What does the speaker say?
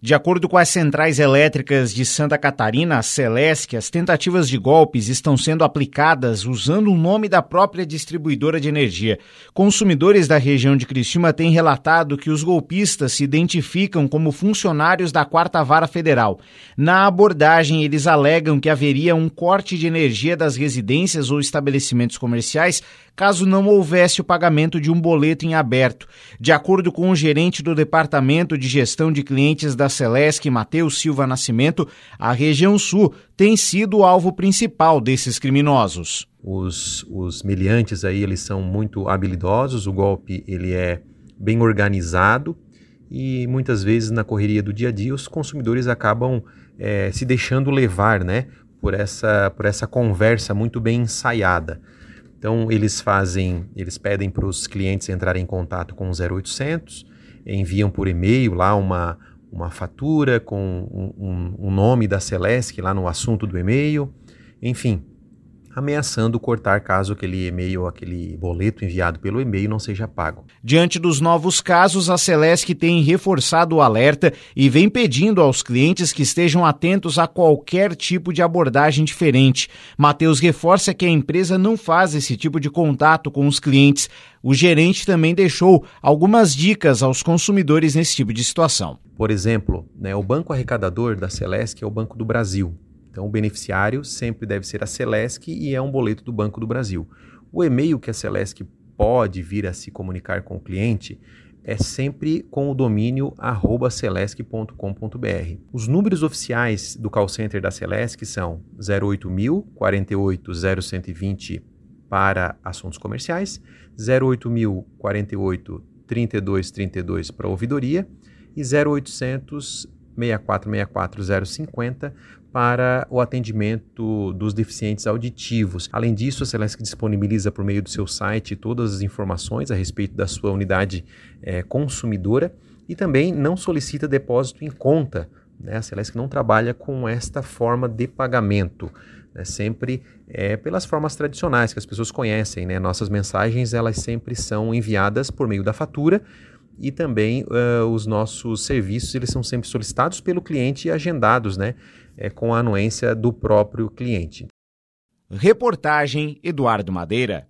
De acordo com as centrais elétricas de Santa Catarina, a Celesc, as tentativas de golpes estão sendo aplicadas usando o nome da própria distribuidora de energia. Consumidores da região de Criciúma têm relatado que os golpistas se identificam como funcionários da Quarta Vara Federal. Na abordagem, eles alegam que haveria um corte de energia das residências ou estabelecimentos comerciais caso não houvesse o pagamento de um boleto em aberto. De acordo com o gerente do Departamento de Gestão de Clientes da Celesc, Matheus Silva Nascimento, a região sul tem sido o alvo principal desses criminosos. Os, os meliantes aí, eles são muito habilidosos, o golpe ele é bem organizado e muitas vezes na correria do dia a dia os consumidores acabam é, se deixando levar né, por, essa, por essa conversa muito bem ensaiada. Então eles fazem, eles pedem para os clientes entrarem em contato com o 0800, enviam por e-mail lá uma, uma fatura com um, um, um nome da Celesc lá no assunto do e-mail, enfim, ameaçando cortar caso aquele e-mail, aquele boleto enviado pelo e-mail não seja pago. Diante dos novos casos, a Celesc tem reforçado o alerta e vem pedindo aos clientes que estejam atentos a qualquer tipo de abordagem diferente. Matheus reforça que a empresa não faz esse tipo de contato com os clientes. O gerente também deixou algumas dicas aos consumidores nesse tipo de situação. Por exemplo, né, o banco arrecadador da Celesc é o Banco do Brasil. Então, o beneficiário sempre deve ser a Celesc e é um boleto do Banco do Brasil. O e-mail que a Celesc pode vir a se comunicar com o cliente é sempre com o domínio celesc.com.br. Os números oficiais do call center da Celesc são 08000 48 0120 para assuntos comerciais, 08000 48 3232 para ouvidoria e 0800 6464 050 para o atendimento dos deficientes auditivos. Além disso, a Celesc disponibiliza por meio do seu site todas as informações a respeito da sua unidade é, consumidora e também não solicita depósito em conta. Né? A Celesc não trabalha com esta forma de pagamento. Né? Sempre é, pelas formas tradicionais que as pessoas conhecem. Né? Nossas mensagens elas sempre são enviadas por meio da fatura e também uh, os nossos serviços eles são sempre solicitados pelo cliente e agendados, né? é, com a anuência do próprio cliente. Reportagem Eduardo Madeira.